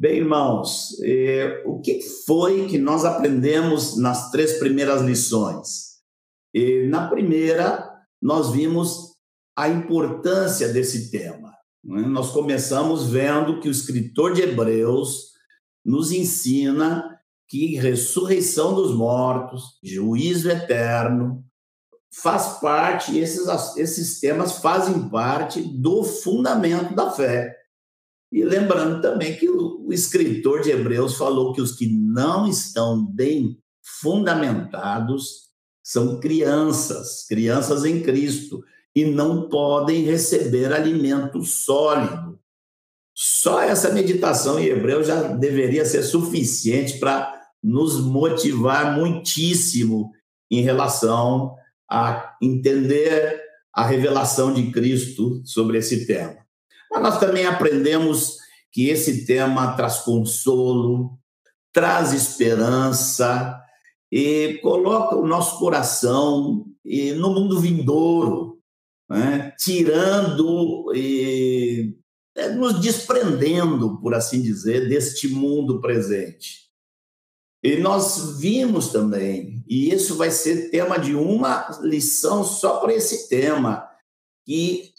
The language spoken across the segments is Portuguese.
Bem, irmãos, eh, o que foi que nós aprendemos nas três primeiras lições? Eh, na primeira, nós vimos a importância desse tema. Né? Nós começamos vendo que o escritor de Hebreus nos ensina que ressurreição dos mortos, juízo eterno, faz parte, esses, esses temas fazem parte do fundamento da fé. E lembrando também que o, escritor de Hebreus falou que os que não estão bem fundamentados são crianças, crianças em Cristo, e não podem receber alimento sólido. Só essa meditação em Hebreu já deveria ser suficiente para nos motivar muitíssimo em relação a entender a revelação de Cristo sobre esse tema. Mas nós também aprendemos que esse tema traz consolo, traz esperança e coloca o nosso coração no mundo vindouro, né? tirando e é, nos desprendendo, por assim dizer, deste mundo presente. E nós vimos também, e isso vai ser tema de uma lição só para esse tema, que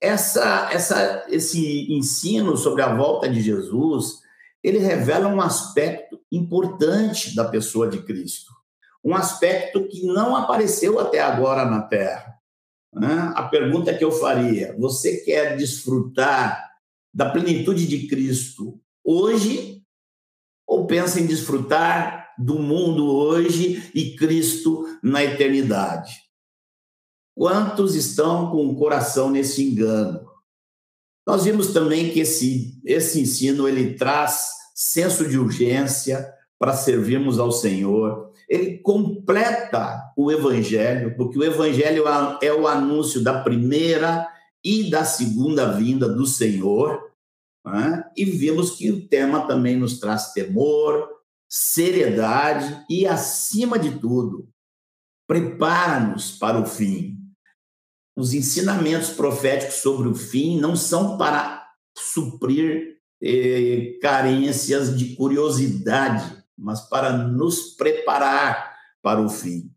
essa, essa, esse ensino sobre a volta de Jesus, ele revela um aspecto importante da pessoa de Cristo, um aspecto que não apareceu até agora na Terra. Né? A pergunta que eu faria: você quer desfrutar da plenitude de Cristo hoje ou pensa em desfrutar do mundo hoje e Cristo na eternidade? Quantos estão com o coração nesse engano? Nós vimos também que esse, esse ensino ele traz senso de urgência para servirmos ao Senhor. Ele completa o evangelho, porque o evangelho é o anúncio da primeira e da segunda vinda do Senhor. Né? E vimos que o tema também nos traz temor, seriedade e, acima de tudo, prepara-nos para o fim os ensinamentos proféticos sobre o fim não são para suprir eh, carências de curiosidade, mas para nos preparar para o fim.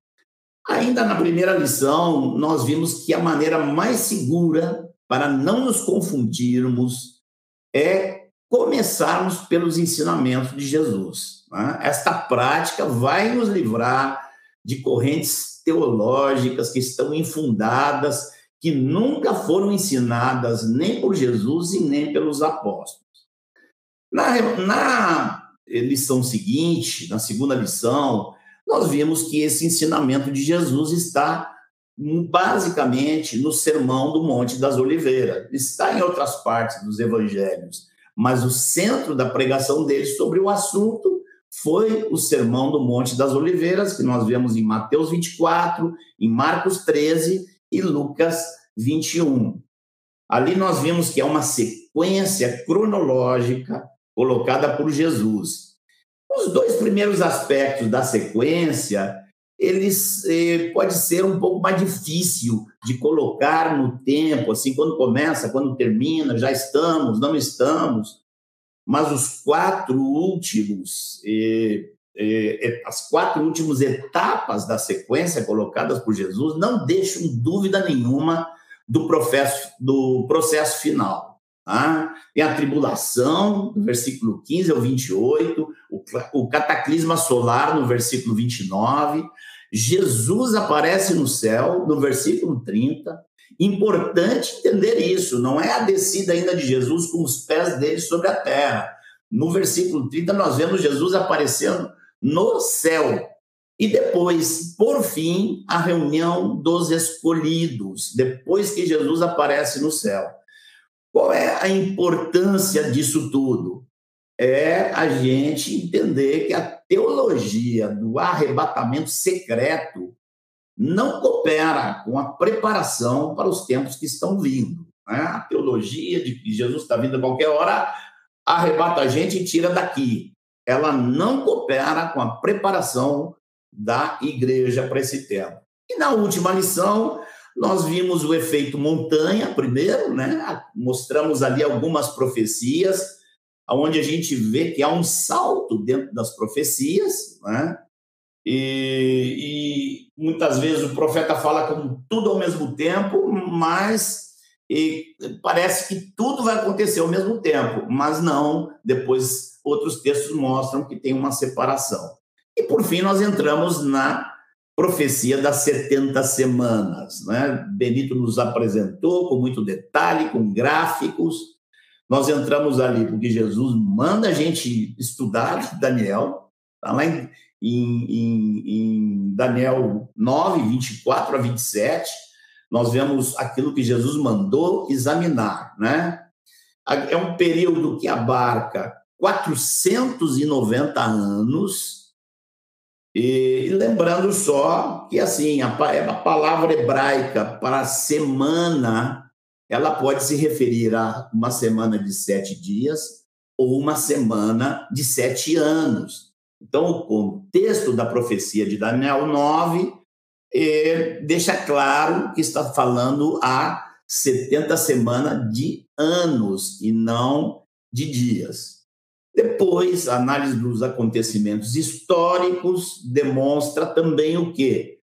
Ainda na primeira lição, nós vimos que a maneira mais segura para não nos confundirmos é começarmos pelos ensinamentos de Jesus. Né? Esta prática vai nos livrar de correntes teológicas que estão infundadas, que nunca foram ensinadas nem por Jesus e nem pelos apóstolos. Na, na lição seguinte, na segunda lição, nós vimos que esse ensinamento de Jesus está basicamente no Sermão do Monte das Oliveiras. Está em outras partes dos evangelhos, mas o centro da pregação dele sobre o assunto foi o Sermão do Monte das Oliveiras, que nós vemos em Mateus 24, em Marcos 13 e Lucas 21. Ali nós vimos que é uma sequência cronológica colocada por Jesus. Os dois primeiros aspectos da sequência, eles eh, pode ser um pouco mais difícil de colocar no tempo, assim, quando começa, quando termina, já estamos, não estamos mas os quatro últimos, as quatro últimas etapas da sequência colocadas por Jesus não deixam dúvida nenhuma do processo, do processo final. Tá? Tem a tribulação, no versículo 15 ao 28, o, o cataclisma solar, no versículo 29, Jesus aparece no céu, no versículo 30, Importante entender isso, não é a descida ainda de Jesus com os pés dele sobre a terra. No versículo 30, nós vemos Jesus aparecendo no céu. E depois, por fim, a reunião dos escolhidos, depois que Jesus aparece no céu. Qual é a importância disso tudo? É a gente entender que a teologia do arrebatamento secreto não coopera com a preparação para os tempos que estão vindo. Né? A teologia de que Jesus está vindo a qualquer hora arrebata a gente e tira daqui. Ela não coopera com a preparação da igreja para esse tempo. E na última lição, nós vimos o efeito montanha primeiro, né? Mostramos ali algumas profecias onde a gente vê que há um salto dentro das profecias, né? E, e, muitas vezes o profeta fala com tudo ao mesmo tempo, mas parece que tudo vai acontecer ao mesmo tempo, mas não. Depois, outros textos mostram que tem uma separação. E por fim, nós entramos na profecia das 70 semanas. Né? Benito nos apresentou com muito detalhe, com gráficos. Nós entramos ali porque Jesus manda a gente estudar Daniel, está lá em, em, em, Daniel 9, 24 a 27. Nós vemos aquilo que Jesus mandou examinar. Né? É um período que abarca 490 anos e, lembrando só que assim a, a palavra hebraica para semana ela pode se referir a uma semana de sete dias ou uma semana de sete anos. Então, o contexto da profecia de Daniel 9 eh, deixa claro que está falando a 70 semanas de anos e não de dias. Depois, a análise dos acontecimentos históricos demonstra também o quê?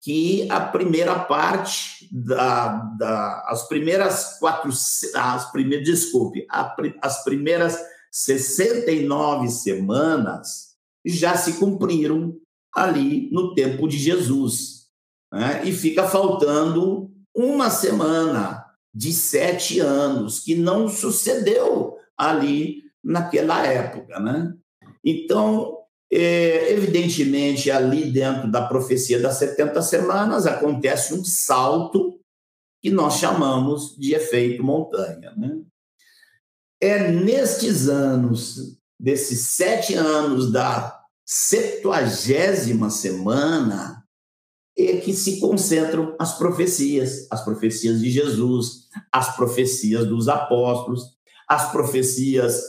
Que a primeira parte da, da as primeiras quatro, as primeiras, desculpe, a, as primeiras 69 semanas já se cumpriram ali no tempo de Jesus. Né? E fica faltando uma semana de sete anos que não sucedeu ali naquela época, né? Então, é, evidentemente, ali dentro da profecia das 70 semanas acontece um salto que nós chamamos de efeito montanha, né? É nestes anos, desses sete anos da septuagésima semana, é que se concentram as profecias, as profecias de Jesus, as profecias dos apóstolos, as profecias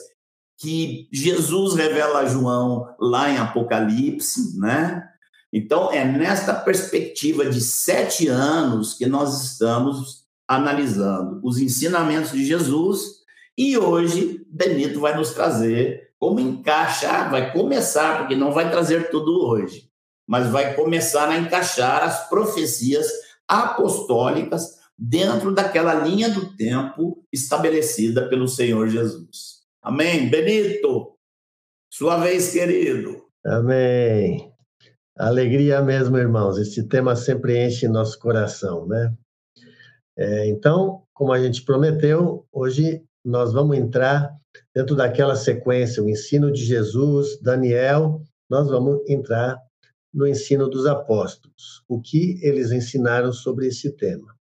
que Jesus revela a João lá em Apocalipse, né? Então, é nesta perspectiva de sete anos que nós estamos analisando os ensinamentos de Jesus e hoje Benito vai nos trazer como encaixar, vai começar, porque não vai trazer tudo hoje, mas vai começar a encaixar as profecias apostólicas dentro daquela linha do tempo estabelecida pelo Senhor Jesus. Amém. Benito, sua vez, querido. Amém. Alegria mesmo, irmãos. Esse tema sempre enche nosso coração, né? É, então, como a gente prometeu, hoje nós vamos entrar dentro daquela sequência, o ensino de Jesus, Daniel, nós vamos entrar no ensino dos apóstolos, o que eles ensinaram sobre esse tema.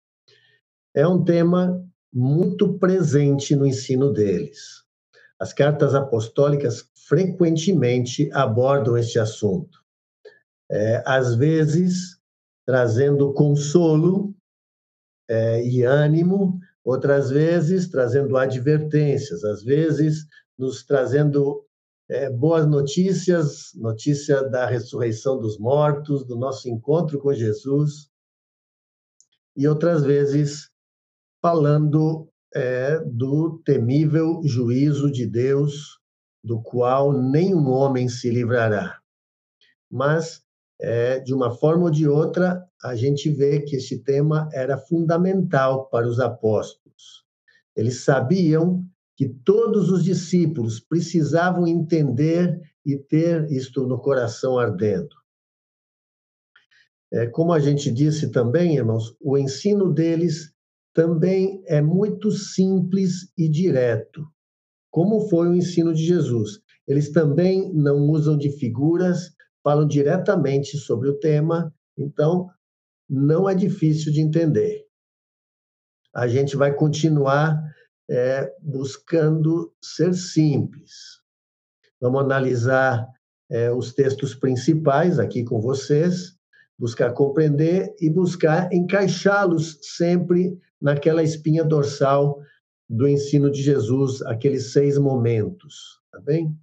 É um tema muito presente no ensino deles. As cartas apostólicas frequentemente abordam este assunto. É, às vezes, trazendo consolo é, e ânimo, outras vezes, trazendo advertências, às vezes, nos trazendo é, boas notícias notícia da ressurreição dos mortos, do nosso encontro com Jesus, e outras vezes, falando é, do temível juízo de Deus, do qual nenhum homem se livrará. Mas, é, de uma forma ou de outra, a gente vê que esse tema era fundamental para os apóstolos. Eles sabiam que todos os discípulos precisavam entender e ter isto no coração ardendo. É, como a gente disse também, irmãos, o ensino deles também é muito simples e direto, como foi o ensino de Jesus. Eles também não usam de figuras, falam diretamente sobre o tema, então não é difícil de entender. A gente vai continuar é, buscando ser simples. Vamos analisar é, os textos principais aqui com vocês, buscar compreender e buscar encaixá-los sempre naquela espinha dorsal do ensino de Jesus, aqueles seis momentos, tá bem?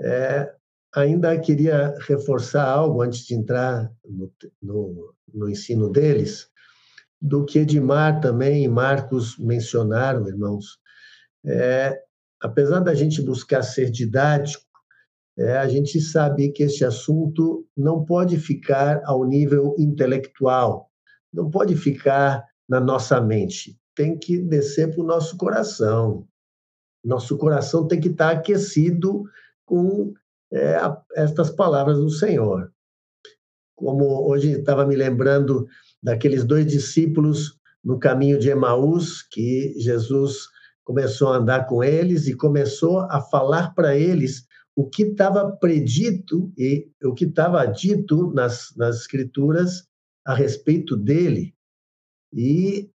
É, ainda queria reforçar algo antes de entrar no, no, no ensino deles, do que Edmar também e Marcos mencionaram, irmãos. É, apesar da gente buscar ser didático, é, a gente sabe que este assunto não pode ficar ao nível intelectual, não pode ficar na nossa mente, tem que descer para o nosso coração. Nosso coração tem que estar aquecido com é, estas palavras do Senhor. Como hoje estava me lembrando daqueles dois discípulos no caminho de Emaús, que Jesus começou a andar com eles e começou a falar para eles o que estava predito e o que estava dito nas, nas escrituras a respeito dele. E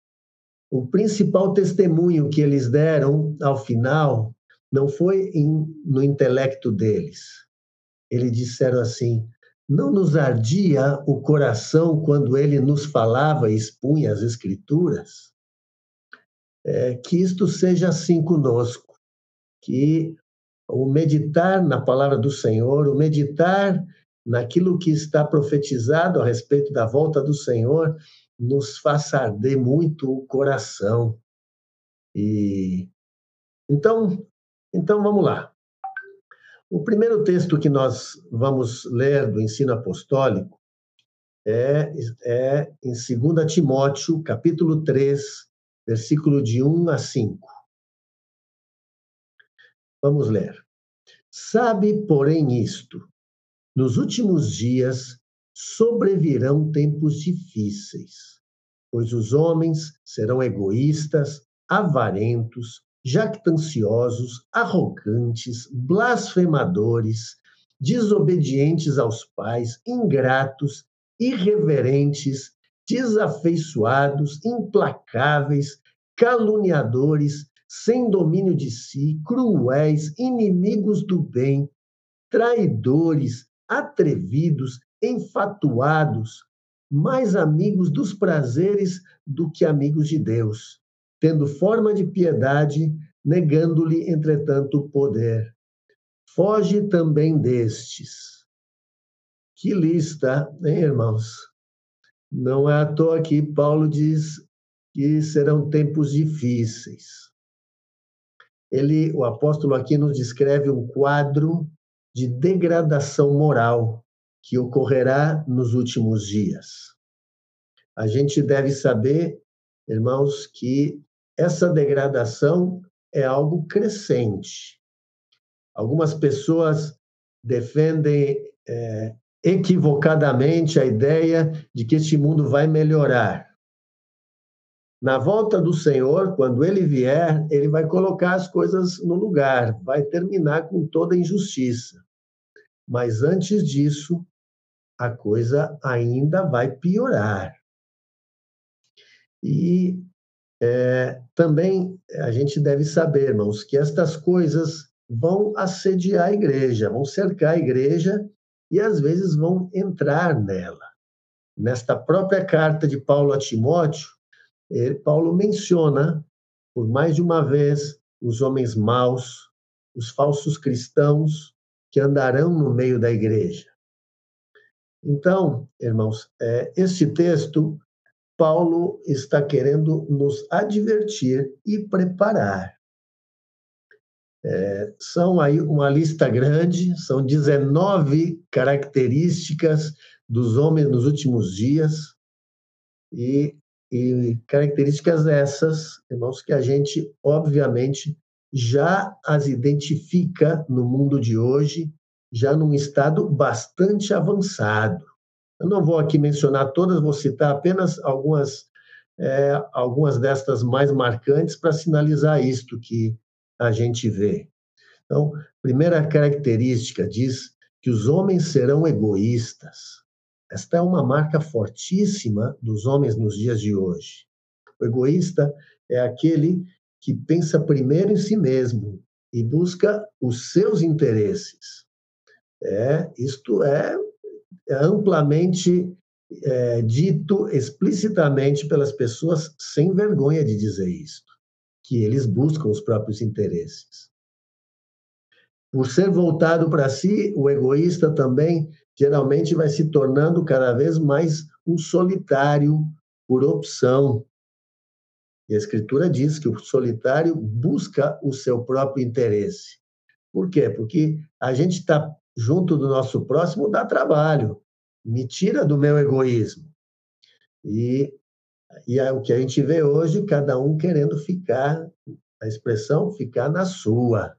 o principal testemunho que eles deram ao final não foi em, no intelecto deles. Eles disseram assim: não nos ardia o coração quando ele nos falava e expunha as Escrituras? É, que isto seja assim conosco, que o meditar na palavra do Senhor, o meditar naquilo que está profetizado a respeito da volta do Senhor, nos faça arder muito o coração. E então, então vamos lá. O primeiro texto que nós vamos ler do ensino apostólico é, é em 2 Timóteo, capítulo 3, versículo de 1 a 5. Vamos ler. Sabe, porém, isto: nos últimos dias sobrevirão tempos difíceis, pois os homens serão egoístas, avarentos, jactanciosos, arrogantes, blasfemadores, desobedientes aos pais, ingratos, irreverentes, desafeiçoados, implacáveis, caluniadores, sem domínio de si, cruéis, inimigos do bem, traidores, atrevidos, enfatuados, mais amigos dos prazeres do que amigos de Deus tendo forma de piedade, negando-lhe, entretanto, poder. Foge também destes. Que lista, hein, irmãos? Não é à toa que Paulo diz que serão tempos difíceis. Ele, o apóstolo aqui nos descreve um quadro de degradação moral que ocorrerá nos últimos dias. A gente deve saber, irmãos, que essa degradação é algo crescente. Algumas pessoas defendem é, equivocadamente a ideia de que este mundo vai melhorar. Na volta do Senhor, quando ele vier, ele vai colocar as coisas no lugar, vai terminar com toda injustiça. Mas antes disso, a coisa ainda vai piorar. E é, também a gente deve saber, irmãos, que estas coisas vão assediar a igreja, vão cercar a igreja e às vezes vão entrar nela. Nesta própria carta de Paulo a Timóteo, Paulo menciona por mais de uma vez os homens maus, os falsos cristãos que andarão no meio da igreja. Então, irmãos, é, este texto Paulo está querendo nos advertir e preparar. É, são aí uma lista grande, são 19 características dos homens nos últimos dias, e, e características essas, irmãos, que a gente, obviamente, já as identifica no mundo de hoje, já num estado bastante avançado. Eu não vou aqui mencionar todas, vou citar apenas algumas, é, algumas destas mais marcantes para sinalizar isto que a gente vê. Então, primeira característica diz que os homens serão egoístas. Esta é uma marca fortíssima dos homens nos dias de hoje. O egoísta é aquele que pensa primeiro em si mesmo e busca os seus interesses. É, isto é amplamente é, dito explicitamente pelas pessoas sem vergonha de dizer isto, que eles buscam os próprios interesses. Por ser voltado para si, o egoísta também geralmente vai se tornando cada vez mais um solitário por opção. E a Escritura diz que o solitário busca o seu próprio interesse. Por quê? Porque a gente está junto do nosso próximo dá trabalho, me tira do meu egoísmo. E, e é o que a gente vê hoje, cada um querendo ficar, a expressão ficar na sua.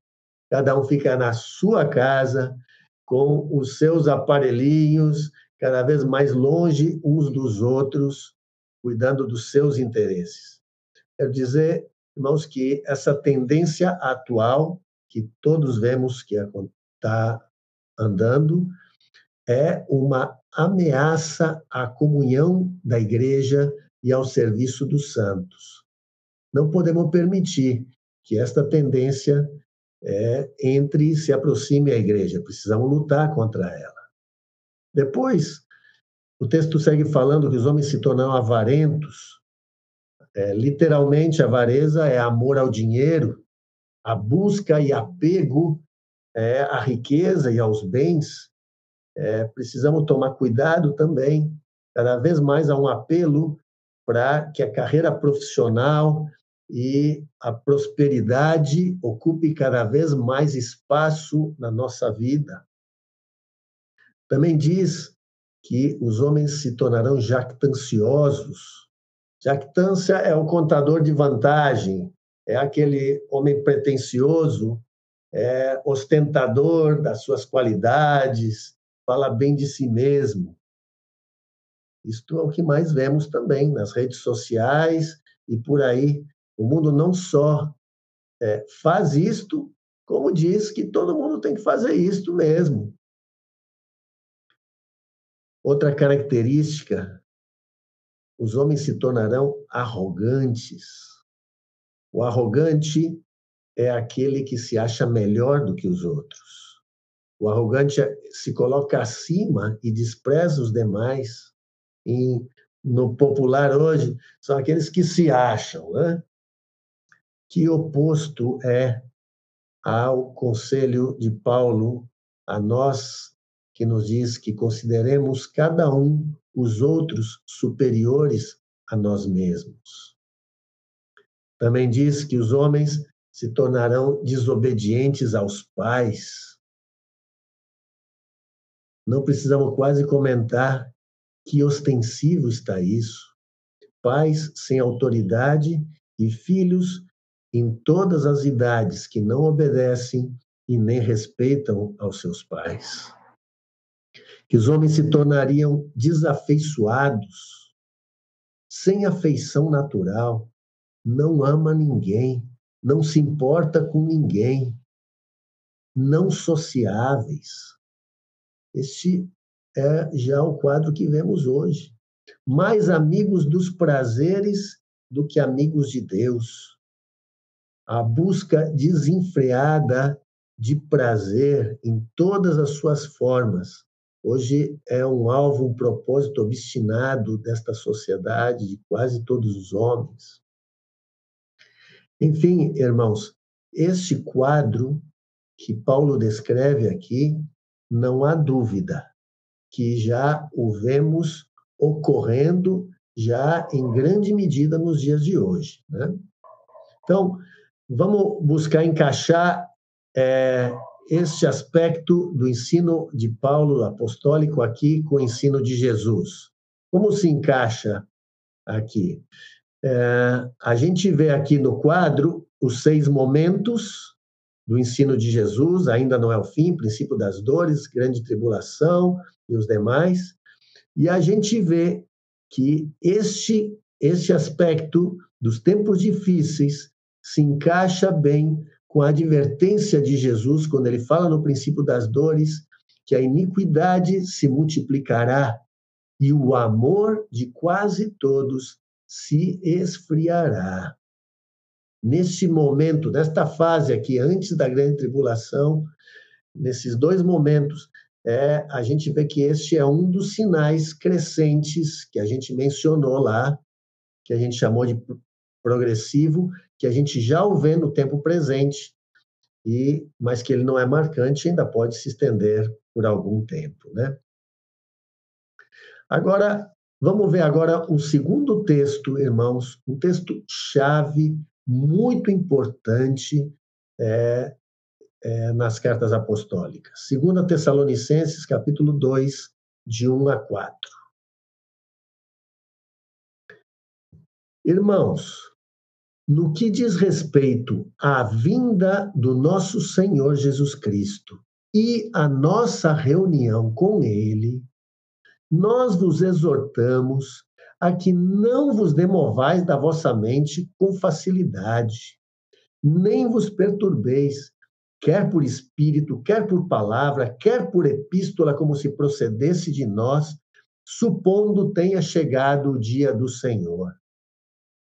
Cada um fica na sua casa, com os seus aparelhinhos, cada vez mais longe uns dos outros, cuidando dos seus interesses. Quero dizer, irmãos, que essa tendência atual, que todos vemos que está andando, é uma ameaça à comunhão da igreja e ao serviço dos santos. Não podemos permitir que esta tendência é, entre e se aproxime à igreja. Precisamos lutar contra ela. Depois, o texto segue falando que os homens se tornarão avarentos. É, literalmente, avareza é amor ao dinheiro, a busca e apego é, à riqueza e aos bens. É, precisamos tomar cuidado também. Cada vez mais há um apelo para que a carreira profissional e a prosperidade ocupe cada vez mais espaço na nossa vida. Também diz que os homens se tornarão jactanciosos. Jactância é o contador de vantagem, é aquele homem pretensioso, é ostentador das suas qualidades, fala bem de si mesmo. Isto é o que mais vemos também nas redes sociais e por aí o mundo não só é, faz isto, como diz que todo mundo tem que fazer isto mesmo. Outra característica, os homens se tornarão arrogantes. O arrogante é aquele que se acha melhor do que os outros. O arrogante se coloca acima e despreza os demais. E no popular hoje, são aqueles que se acham, né? que oposto é ao conselho de Paulo a nós, que nos diz que consideremos cada um os outros superiores a nós mesmos. Também diz que os homens se tornarão desobedientes aos pais. Não precisamos quase comentar que ostensivo está isso. Pais sem autoridade e filhos em todas as idades que não obedecem e nem respeitam aos seus pais. Que os homens se tornariam desafeiçoados, sem afeição natural, não ama ninguém, não se importa com ninguém, não sociáveis. Este é já o quadro que vemos hoje. Mais amigos dos prazeres do que amigos de Deus a busca desenfreada de prazer em todas as suas formas. Hoje é um alvo, um propósito obstinado desta sociedade, de quase todos os homens. Enfim, irmãos, este quadro que Paulo descreve aqui, não há dúvida que já o vemos ocorrendo já em grande medida nos dias de hoje. Né? Então, Vamos buscar encaixar é, este aspecto do ensino de Paulo apostólico aqui com o ensino de Jesus. Como se encaixa aqui? É, a gente vê aqui no quadro os seis momentos do ensino de Jesus, ainda não é o fim, princípio das dores, grande tribulação e os demais. E a gente vê que este, este aspecto dos tempos difíceis se encaixa bem com a advertência de Jesus, quando ele fala no princípio das dores, que a iniquidade se multiplicará e o amor de quase todos se esfriará. Neste momento, nesta fase aqui, antes da grande tribulação, nesses dois momentos, é, a gente vê que este é um dos sinais crescentes que a gente mencionou lá, que a gente chamou de progressivo, que a gente já o vê no tempo presente, e mas que ele não é marcante, ainda pode se estender por algum tempo, né? Agora, Vamos ver agora um segundo texto, irmãos, um texto chave, muito importante é, é, nas cartas apostólicas. 2 Tessalonicenses, capítulo 2, de 1 a 4. Irmãos, no que diz respeito à vinda do nosso Senhor Jesus Cristo e a nossa reunião com Ele, nós vos exortamos a que não vos demovais da vossa mente com facilidade, nem vos perturbeis, quer por espírito, quer por palavra, quer por epístola, como se procedesse de nós, supondo tenha chegado o dia do Senhor.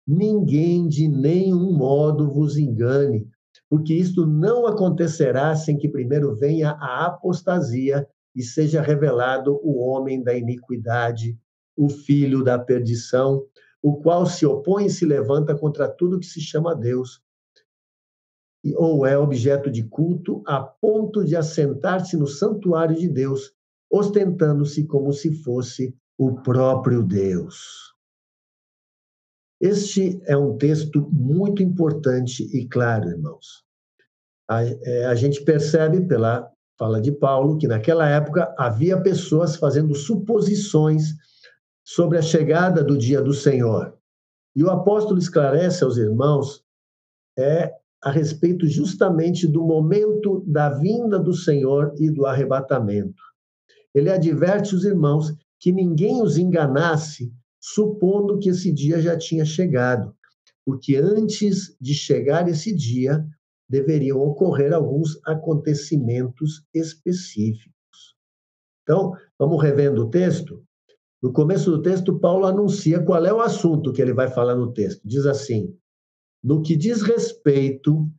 Ninguém de nenhum modo vos engane, porque isto não acontecerá sem que primeiro venha a apostasia e seja revelado o homem da iniquidade, o filho da perdição, o qual se opõe e se levanta contra tudo que se chama Deus, ou é objeto de culto, a ponto de assentar-se no santuário de Deus, ostentando-se como se fosse o próprio Deus. Este é um texto muito importante e claro, irmãos. A, é, a, gente percebe pela fala de Paulo que naquela época havia pessoas fazendo suposições sobre a chegada do dia do Senhor. E o apóstolo esclarece aos irmãos é a respeito justamente do momento da vinda do Senhor e do arrebatamento. Ele adverte os irmãos que ninguém os enganasse supondo que esse dia já tinha chegado, porque antes de chegar esse dia, deveriam ocorrer alguns acontecimentos específicos. Então, vamos revendo o texto? No começo do texto, Paulo anuncia qual é o assunto que ele vai falar no texto. Diz assim: no que diz respeito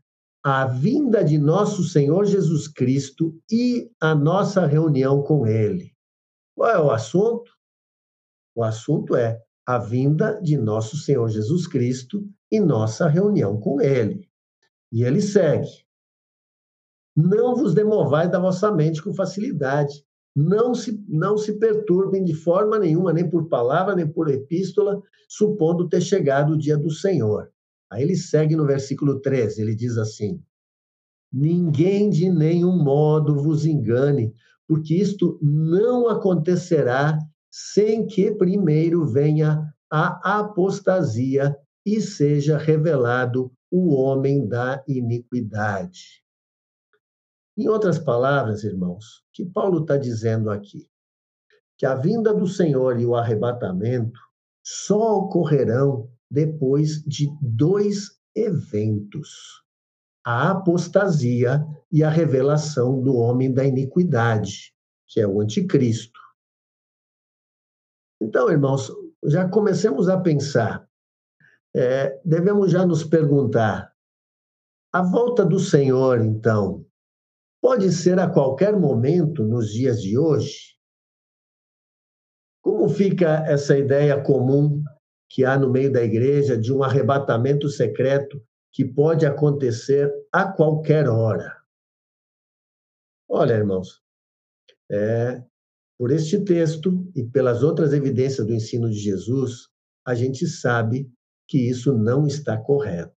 à vinda de nosso Senhor Jesus Cristo e a nossa reunião com Ele. Qual é o assunto? O assunto é a vinda de nosso Senhor Jesus Cristo e nossa reunião com Ele. E ele segue: Não vos demovais da vossa mente com facilidade. Não se, não se perturbem de forma nenhuma, nem por palavra, nem por epístola, supondo ter chegado o dia do Senhor. Aí ele segue no versículo 13, ele diz assim: Ninguém de nenhum modo vos engane, porque isto não acontecerá sem que primeiro venha a apostasia e seja revelado o homem da iniquidade. Em outras palavras, irmãos, que Paulo está dizendo aqui? Que a vinda do Senhor e o arrebatamento só ocorrerão depois de dois eventos: a apostasia e a revelação do homem da iniquidade, que é o anticristo. Então, irmãos, já comecemos a pensar, é, devemos já nos perguntar: a volta do Senhor, então, pode ser a qualquer momento nos dias de hoje? Como fica essa ideia comum que há no meio da igreja de um arrebatamento secreto que pode acontecer a qualquer hora? Olha, irmãos, é, por este texto e pelas outras evidências do ensino de Jesus, a gente sabe que isso não está correto.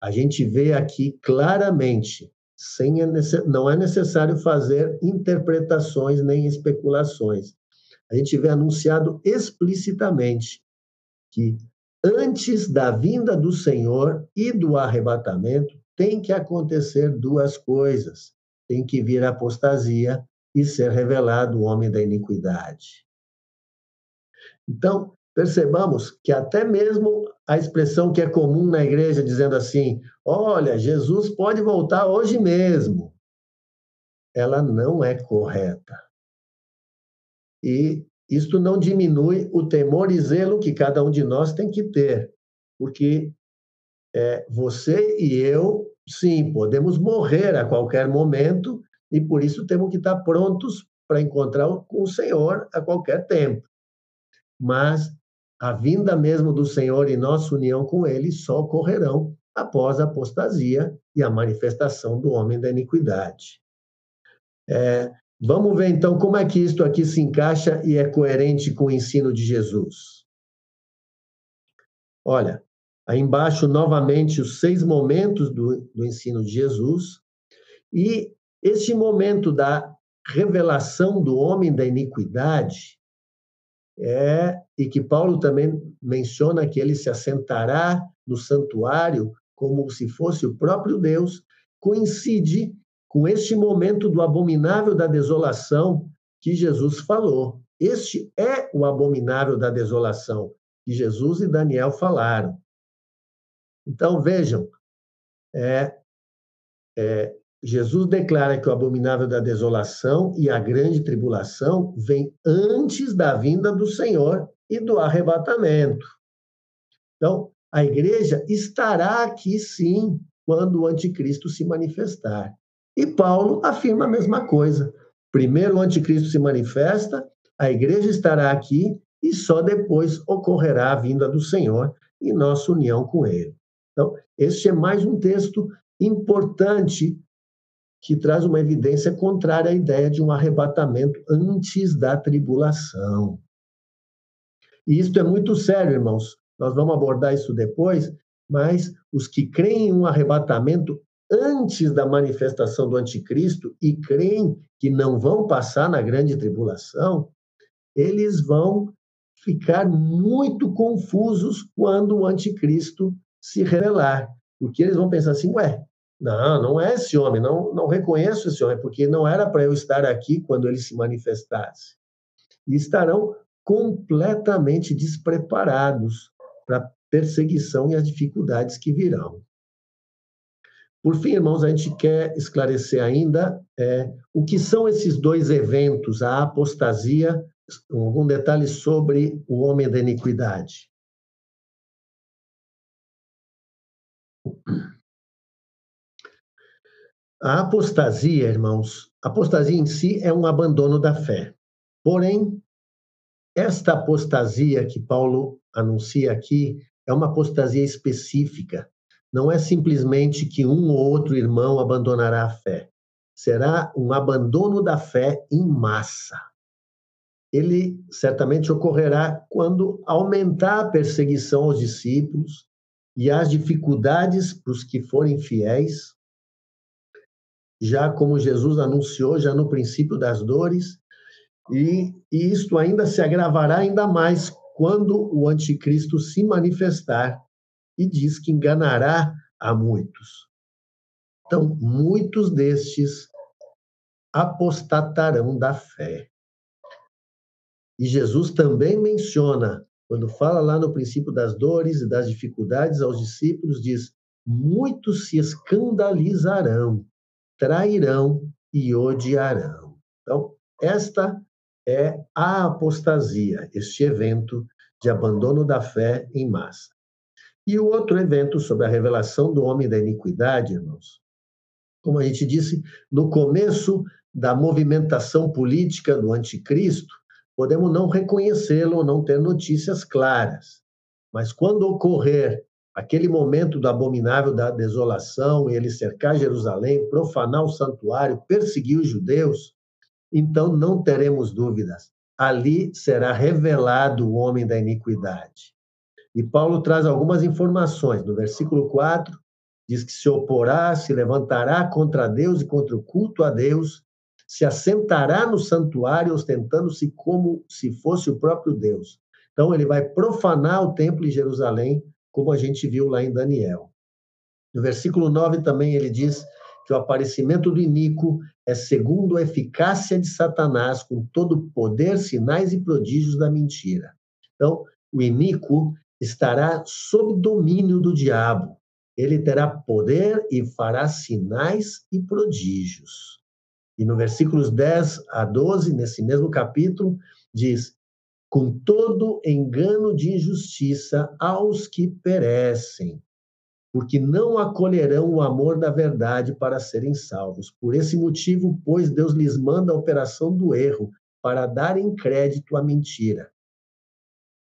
A gente vê aqui claramente, sem não é necessário fazer interpretações nem especulações. A gente vê anunciado explicitamente que antes da vinda do Senhor e do arrebatamento tem que acontecer duas coisas. Tem que vir a apostasia e ser revelado o homem da iniquidade. Então, percebamos que até mesmo a expressão que é comum na igreja, dizendo assim: olha, Jesus pode voltar hoje mesmo, ela não é correta. E isto não diminui o temor e zelo que cada um de nós tem que ter, porque é, você e eu, sim, podemos morrer a qualquer momento e por isso temos que estar prontos para encontrar com o Senhor a qualquer tempo. Mas a vinda mesmo do Senhor e nossa união com Ele só ocorrerão após a apostasia e a manifestação do homem da iniquidade. É, Vamos ver então como é que isto aqui se encaixa e é coerente com o ensino de Jesus. Olha, aí embaixo novamente os seis momentos do, do ensino de Jesus e este momento da revelação do homem da iniquidade é e que Paulo também menciona que ele se assentará no santuário como se fosse o próprio Deus, coincide com este momento do abominável da desolação que Jesus falou. Este é o abominável da desolação que Jesus e Daniel falaram. Então, vejam, é, é, Jesus declara que o abominável da desolação e a grande tribulação vem antes da vinda do Senhor e do arrebatamento. Então, a igreja estará aqui sim quando o anticristo se manifestar. E Paulo afirma a mesma coisa. Primeiro o anticristo se manifesta, a igreja estará aqui e só depois ocorrerá a vinda do Senhor e nossa união com ele. Então, este é mais um texto importante que traz uma evidência contrária à ideia de um arrebatamento antes da tribulação. E isto é muito sério, irmãos. Nós vamos abordar isso depois, mas os que creem em um arrebatamento antes da manifestação do anticristo e creem que não vão passar na grande tribulação, eles vão ficar muito confusos quando o anticristo se revelar, porque eles vão pensar assim, ué, não, não é esse homem, não, não reconheço esse homem, porque não era para eu estar aqui quando ele se manifestasse. E estarão completamente despreparados para a perseguição e as dificuldades que virão. Por fim, irmãos, a gente quer esclarecer ainda é, o que são esses dois eventos, a apostasia, algum detalhe sobre o homem da iniquidade. A apostasia, irmãos, apostasia em si é um abandono da fé. Porém, esta apostasia que Paulo anuncia aqui é uma apostasia específica. Não é simplesmente que um ou outro irmão abandonará a fé. Será um abandono da fé em massa. Ele certamente ocorrerá quando aumentar a perseguição aos discípulos e as dificuldades para os que forem fiéis, já como Jesus anunciou já no princípio das dores, e, e isto ainda se agravará ainda mais quando o anticristo se manifestar e diz que enganará a muitos. Então, muitos destes apostatarão da fé. E Jesus também menciona, quando fala lá no princípio das dores e das dificuldades aos discípulos, diz: muitos se escandalizarão, trairão e odiarão. Então, esta é a apostasia, este evento de abandono da fé em massa. E o outro evento sobre a revelação do homem da iniquidade, irmãos, como a gente disse, no começo da movimentação política do anticristo, podemos não reconhecê-lo ou não ter notícias claras. Mas quando ocorrer aquele momento do abominável da desolação, ele cercar Jerusalém, profanar o santuário, perseguir os judeus, então não teremos dúvidas. Ali será revelado o homem da iniquidade. E Paulo traz algumas informações. No versículo 4, diz que se oporá, se levantará contra Deus e contra o culto a Deus, se assentará no santuário, ostentando-se como se fosse o próprio Deus. Então, ele vai profanar o templo em Jerusalém, como a gente viu lá em Daniel. No versículo 9 também ele diz que o aparecimento do iníquo é segundo a eficácia de Satanás, com todo o poder, sinais e prodígios da mentira. Então, o iníquo estará sob domínio do diabo. Ele terá poder e fará sinais e prodígios. E no versículos 10 a 12, nesse mesmo capítulo, diz: com todo engano de injustiça aos que perecem, porque não acolherão o amor da verdade para serem salvos. Por esse motivo, pois, Deus lhes manda a operação do erro, para darem crédito à mentira.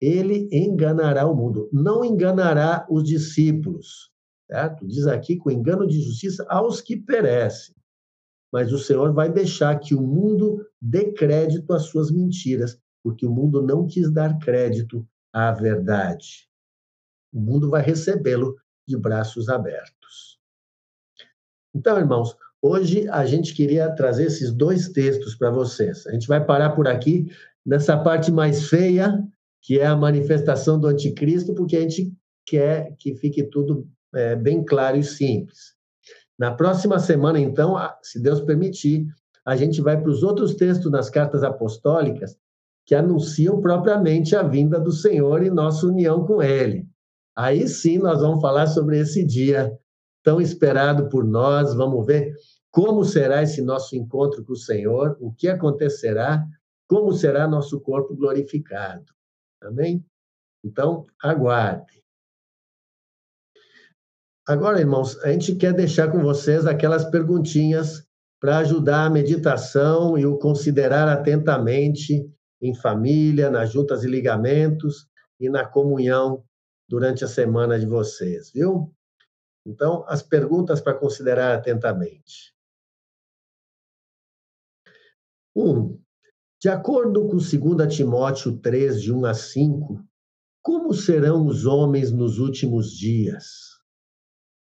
Ele enganará o mundo, não enganará os discípulos, certo? Diz aqui com engano de justiça aos que perecem. mas o Senhor vai deixar que o mundo dê crédito às suas mentiras, porque o mundo não quis dar crédito à verdade. O mundo vai recebê-lo de braços abertos. Então, irmãos, hoje a gente queria trazer esses dois textos para vocês. A gente vai parar por aqui nessa parte mais feia, que é a manifestação do anticristo, porque a gente quer que fique tudo é, bem claro e simples. Na próxima semana, então, se Deus permitir, a gente vai para os outros textos das cartas apostólicas que anunciam propriamente a vinda do Senhor e nossa união com Ele. Aí sim nós vamos falar sobre esse dia tão esperado por nós, vamos ver como será esse nosso encontro com o Senhor, o que acontecerá, como será nosso corpo glorificado. Amém? Então, aguarde. Agora, irmãos, a gente quer deixar com vocês aquelas perguntinhas para ajudar a meditação e o considerar atentamente em família, nas juntas e ligamentos e na comunhão durante a semana de vocês, viu? Então, as perguntas para considerar atentamente. Um, de acordo com 2 Timóteo 3, de 1 a 5, como serão os homens nos últimos dias?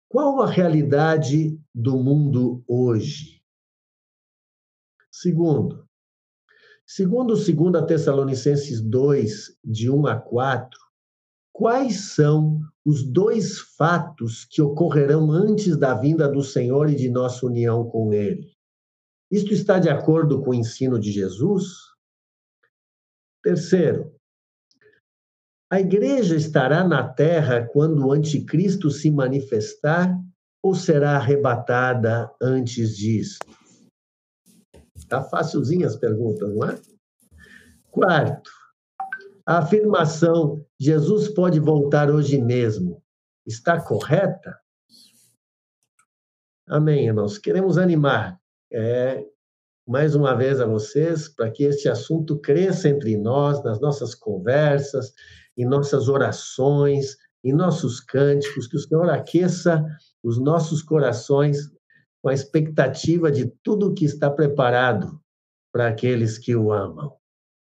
Qual a realidade do mundo hoje? Segundo, segundo 2 Tessalonicenses 2, de 1 a 4, quais são os dois fatos que ocorrerão antes da vinda do Senhor e de nossa união com Ele. Isto está de acordo com o ensino de Jesus? Terceiro, a igreja estará na terra quando o anticristo se manifestar ou será arrebatada antes disso? Tá facilzinha as perguntas, não é? Quarto, a afirmação Jesus pode voltar hoje mesmo está correta? Amém, irmãos. Queremos animar é, mais uma vez a vocês para que este assunto cresça entre nós, nas nossas conversas, em nossas orações, em nossos cânticos, que o Senhor aqueça os nossos corações com a expectativa de tudo que está preparado para aqueles que o amam.